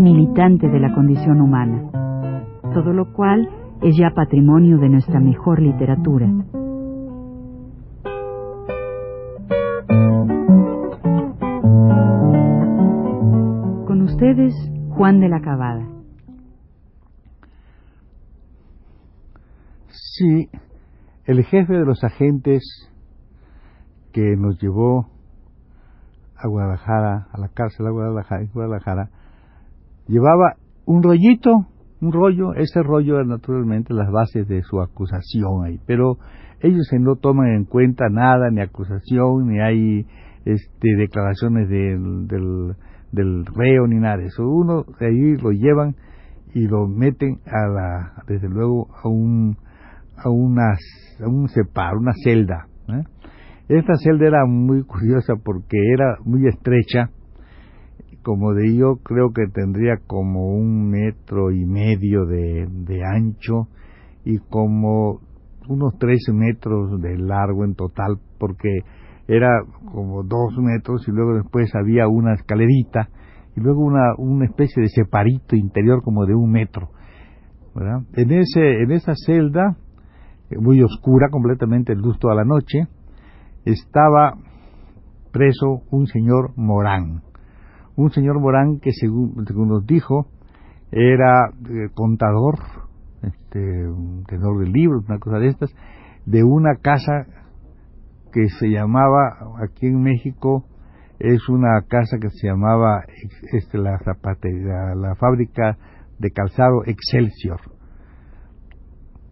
militante de la condición humana. Todo lo cual es ya patrimonio de nuestra mejor literatura. Con ustedes, Juan de la Cabada. Sí, el jefe de los agentes que nos llevó a Guadalajara, a la cárcel de Guadalajara, Guadalajara, llevaba un rollito, un rollo, ese rollo era naturalmente las bases de su acusación ahí, pero ellos no toman en cuenta nada, ni acusación, ni hay este, declaraciones del, del, reo, ni nada de eso. Uno de ahí lo llevan y lo meten a la, desde luego, a un, a a un separo, una celda. ¿eh? Esta celda era muy curiosa porque era muy estrecha, como de yo creo que tendría como un metro y medio de, de ancho y como unos tres metros de largo en total, porque era como dos metros y luego después había una escalerita y luego una, una especie de separito interior como de un metro. ¿verdad? En, ese, en esa celda, eh, muy oscura, completamente luz toda la noche, estaba preso un señor Morán. Un señor Morán que, según, nos dijo, era eh, contador, este, un tenor de libros, una cosa de estas, de una casa que se llamaba, aquí en México, es una casa que se llamaba este, la, zapatería, la fábrica de calzado Excelsior,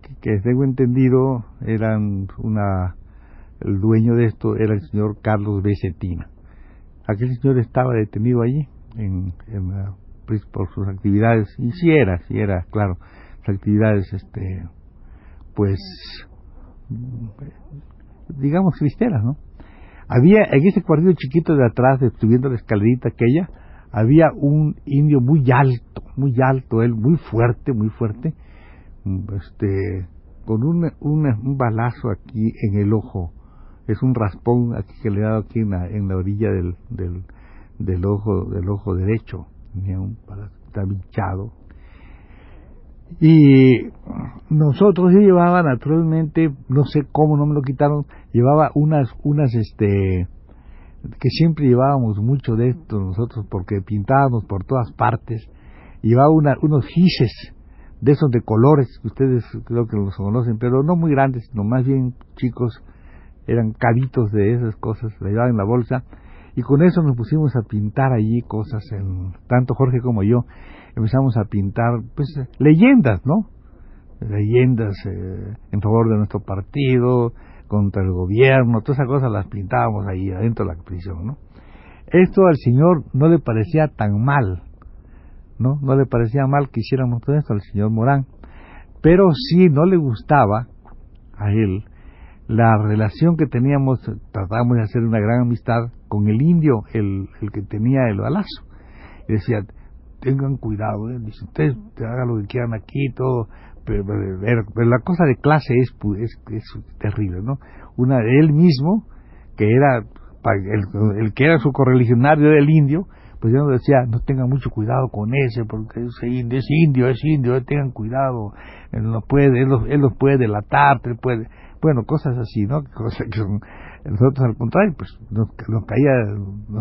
que, que tengo entendido eran una el dueño de esto era el señor Carlos B. Aquel señor estaba detenido allí en, pues, por sus actividades, y si era, si era, claro, sus actividades, este, pues, digamos, cristeras, ¿no? Había, en ese cuartito chiquito de atrás, subiendo la escalerita aquella, había un indio muy alto, muy alto, él, muy fuerte, muy fuerte, este, con un, un balazo aquí en el ojo, es un raspón aquí que le he dado aquí en la, en la orilla del, del, del, ojo del ojo derecho. Está hinchado. Y nosotros yo llevaba naturalmente no sé cómo no me lo quitaron llevaba unas unas este que siempre llevábamos mucho de esto nosotros porque pintábamos por todas partes. Llevaba una, unos gises de esos de colores ustedes creo que los conocen pero no muy grandes sino más bien chicos eran cabitos de esas cosas, la llevaba en la bolsa, y con eso nos pusimos a pintar allí cosas, en, tanto Jorge como yo, empezamos a pintar, pues, leyendas, ¿no? Leyendas eh, en favor de nuestro partido, contra el gobierno, todas esas cosas las pintábamos ahí adentro de la prisión, ¿no? Esto al señor no le parecía tan mal, ¿no? No le parecía mal que hiciéramos todo esto al señor Morán, pero sí no le gustaba a él la relación que teníamos, tratábamos de hacer una gran amistad con el indio, el, el que tenía el balazo. Y decía, tengan cuidado, ¿eh? dice, ustedes hagan lo que quieran aquí, todo, pero, la cosa de clase es, es, es, terrible, ¿no? Una de él mismo, que era el, el que era su correligionario del indio, pues nos decía, no tengan mucho cuidado con ese, porque ese indio es indio, es indio, eh, tengan cuidado, él, no puede, él, los, él los puede delatar, él puede bueno, cosas así, ¿no? Cosas que nosotros al contrario, pues nos, caía,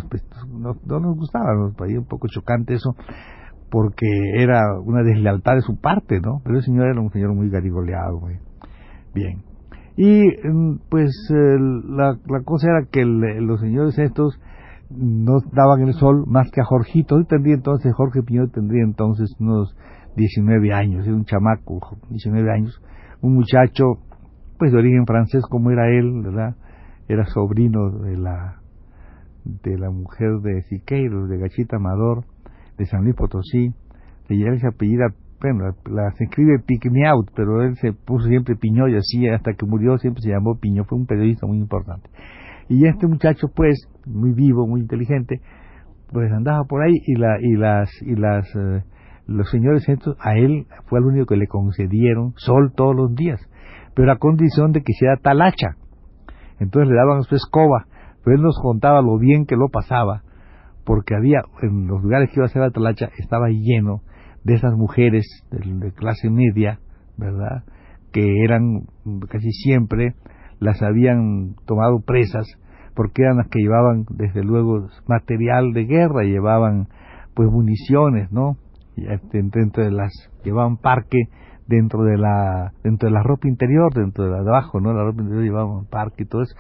pues, nos, no nos gustaba, nos parecía un poco chocante eso, porque era una deslealtad de su parte, ¿no? Pero el señor era un señor muy garigoleado, muy bien. Y mm, pues la, la, cosa era que los señores estos no daban el sol más que a Jorgito. Tendría entonces, Jorge Piñón tendría entonces unos 19 años, era un chamaco, 19 años, un muchacho pues de origen francés como era él, ¿verdad? Era sobrino de la de la mujer de Siqueiros, de Gachita Amador, de San Luis Potosí, de ella se apellida bueno, la, se escribe Pick Me Out, pero él se puso siempre Piñó y así hasta que murió siempre se llamó Piñó, fue un periodista muy importante. Y este muchacho, pues, muy vivo, muy inteligente, pues andaba por ahí y, la, y las, y las, eh, los señores estos, a él fue el único que le concedieron sol todos los días, pero a condición de que hiciera talacha. Entonces le daban su escoba, pero él nos contaba lo bien que lo pasaba, porque había, en los lugares que iba a hacer la talacha, estaba lleno de esas mujeres de, clase media, ¿verdad? Que eran casi siempre las habían tomado presas porque eran las que llevaban desde luego material de guerra, llevaban pues municiones, ¿no? Este, dentro de las llevaban parque dentro de la dentro de la ropa interior, dentro de la de abajo, ¿no? La ropa interior llevaban parque y todo eso.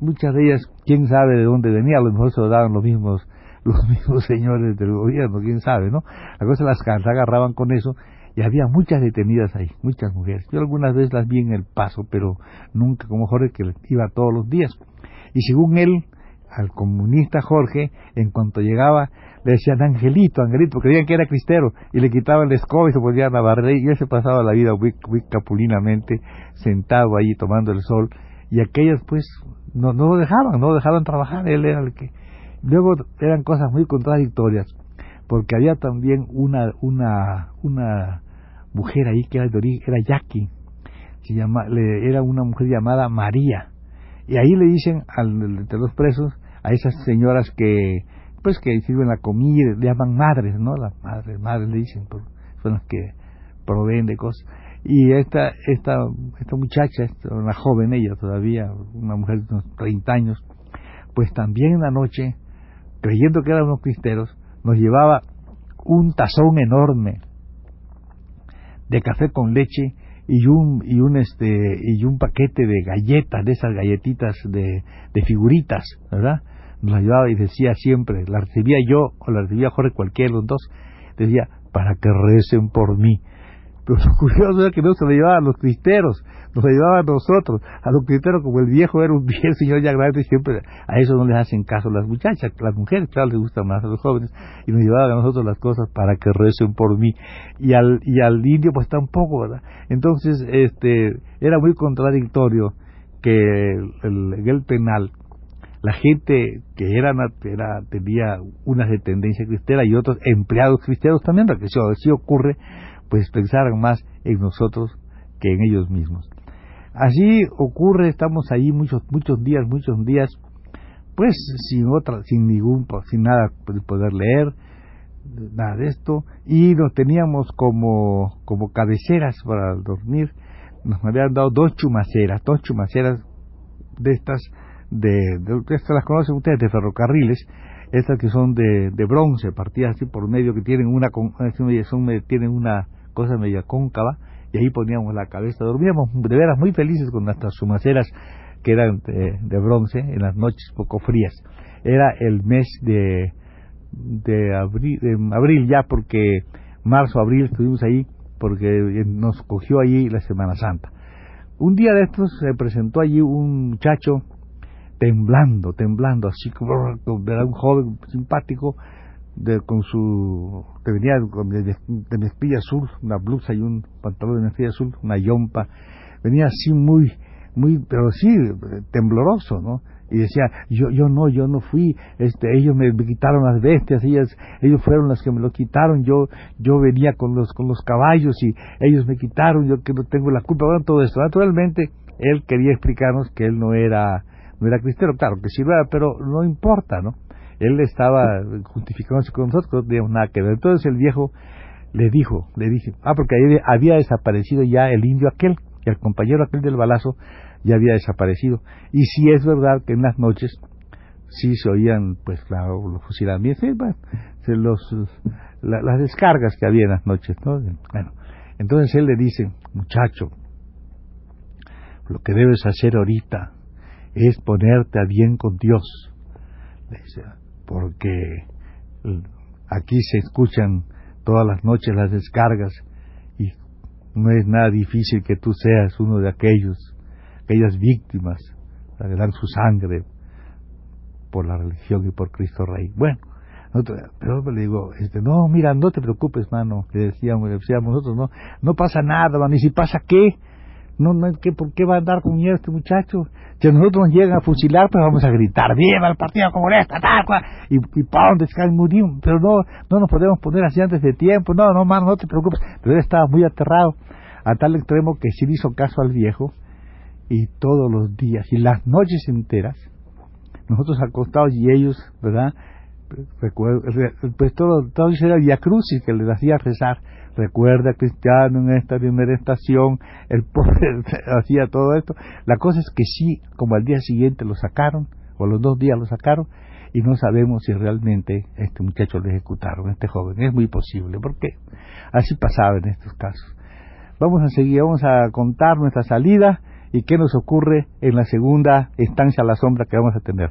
Muchas de ellas, quién sabe de dónde venía, a lo mejor se lo daban los mismos los mismos señores del gobierno, quién sabe, ¿no? La cosa las agarraban con eso y había muchas detenidas ahí, muchas mujeres. Yo algunas veces las vi en el paso, pero nunca como Jorge que iba todos los días. Y según él, al comunista Jorge, en cuanto llegaba, le decían Angelito, Angelito, creían que era cristero, y le quitaban la escoba y se ponían a barrer, y él se pasaba la vida muy, capulinamente, sentado ahí tomando el sol, y aquellas pues no, no lo dejaban, no lo dejaban trabajar, él era el que Luego eran cosas muy contradictorias, porque había también una, una, una mujer ahí que era de origen, era Jackie, se llama, era una mujer llamada María, y ahí le dicen al, de los presos a esas señoras que pues que sirven la comida, le llaman madres, ¿no? Las madres, madres le dicen, son las que proveen de cosas. Y esta, esta, esta muchacha, una joven ella todavía, una mujer de unos 30 años, pues también en la noche creyendo que eran unos cristeros, nos llevaba un tazón enorme de café con leche y un y un este y un paquete de galletas de esas galletitas de, de figuritas verdad nos llevaba y decía siempre la recibía yo o la recibía Jorge cualquiera de los dos decía para que recen por mí pero lo curioso era que no se lo llevaban los cristeros, nos lo a nosotros, a los cristeros como el viejo era un viejo señor ya grande, siempre a eso no les hacen caso las muchachas, las mujeres claro les gustan más a los jóvenes, y nos llevaban a nosotros las cosas para que recen por mí, y al, y al indio pues tampoco, ¿verdad? Entonces, este, era muy contradictorio que en el penal la gente que era, era tenía unas de tendencia cristera y otros empleados cristianos también, porque así ocurre, pues pensaran más en nosotros que en ellos mismos. Así ocurre, estamos ahí muchos muchos días, muchos días, pues sin otra, sin ningún, sin nada de poder leer, nada de esto, y nos teníamos como, como cabeceras para dormir, nos habían dado dos chumaceras, dos chumaceras de estas, de, de, estas las conocen ustedes, de ferrocarriles, estas que son de, de bronce, partidas así por medio, que tienen una, son, tienen una, cosa media cóncava, y ahí poníamos la cabeza. Dormíamos de veras muy felices con nuestras sumaceras que eran de, bronce en las noches poco frías. Era el mes de, de, abril, de abril ya, porque marzo, abril estuvimos ahí, porque nos cogió allí la Semana Santa. Un día de estos se presentó allí un muchacho temblando, temblando, así como era un joven simpático, de, con su que venía de, de mezclilla azul, una blusa y un pantalón de mezclilla azul, una yompa, venía así muy, muy, pero sí, tembloroso, ¿no? Y decía, yo, yo no, yo no fui, este, ellos me, quitaron las bestias, ellas, ellos fueron las que me lo quitaron, yo, yo venía con los, con los caballos y ellos me quitaron, yo que no tengo la culpa, bueno, todo esto. Naturalmente, él quería explicarnos que él no era, no era cristiano, claro que era, pero no importa, ¿no? él estaba justificándose con nosotros, no teníamos nada que ver. Entonces el viejo le dijo, le dije, ah, porque ahí había desaparecido ya el indio aquel, que el compañero aquel del balazo ya había desaparecido. Y si es verdad que en las noches sí se oían, pues, los fusilamientos, los, las descargas que había en las noches, ¿no? Bueno, entonces él le dice, muchacho, lo que debes hacer ahorita es ponerte a bien con Dios. Porque aquí se escuchan todas las noches las descargas y no es nada difícil que tú seas uno de aquellos, aquellas víctimas que dan su sangre por la religión y por Cristo Rey. Bueno, pero le digo, este, no, mira, no te preocupes, mano, le decíamos, le decíamos nosotros, no, no pasa nada, mano, y si pasa qué, no, no, ¿qué, ¿por qué va a andar con miedo este muchacho? Si a nosotros nos llegan a fusilar, pues vamos a gritar, viva el Partido Comunista, tal cual, y, y morimos, pero no, no nos podemos poner así antes de tiempo, no, no, mano, no te preocupes, pero él estaba muy aterrado, a tal extremo que sí hizo caso al viejo, y todos los días, y las noches enteras, nosotros acostados y ellos, ¿verdad? Pues todo, todo era Via Crucis que les hacía rezar. Recuerda, cristiano, en esta primera estación, el pobre hacía todo esto. La cosa es que sí, como al día siguiente lo sacaron, o los dos días lo sacaron, y no sabemos si realmente este muchacho lo ejecutaron, este joven. Es muy posible, porque así pasaba en estos casos. Vamos a seguir, vamos a contar nuestra salida y qué nos ocurre en la segunda estancia a la sombra que vamos a tener.